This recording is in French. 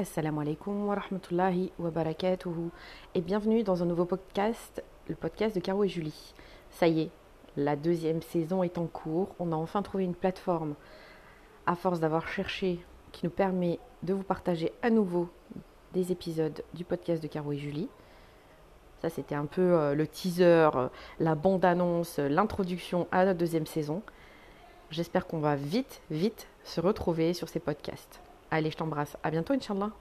Assalamu alaikum wa rahmatullahi wa barakatuhu et bienvenue dans un nouveau podcast, le podcast de Caro et Julie. Ça y est, la deuxième saison est en cours. On a enfin trouvé une plateforme à force d'avoir cherché qui nous permet de vous partager à nouveau des épisodes du podcast de Caro et Julie. Ça, c'était un peu euh, le teaser, euh, la bande-annonce, euh, l'introduction à notre deuxième saison. J'espère qu'on va vite, vite se retrouver sur ces podcasts. Allez, je t'embrasse. À bientôt, Inch'Allah.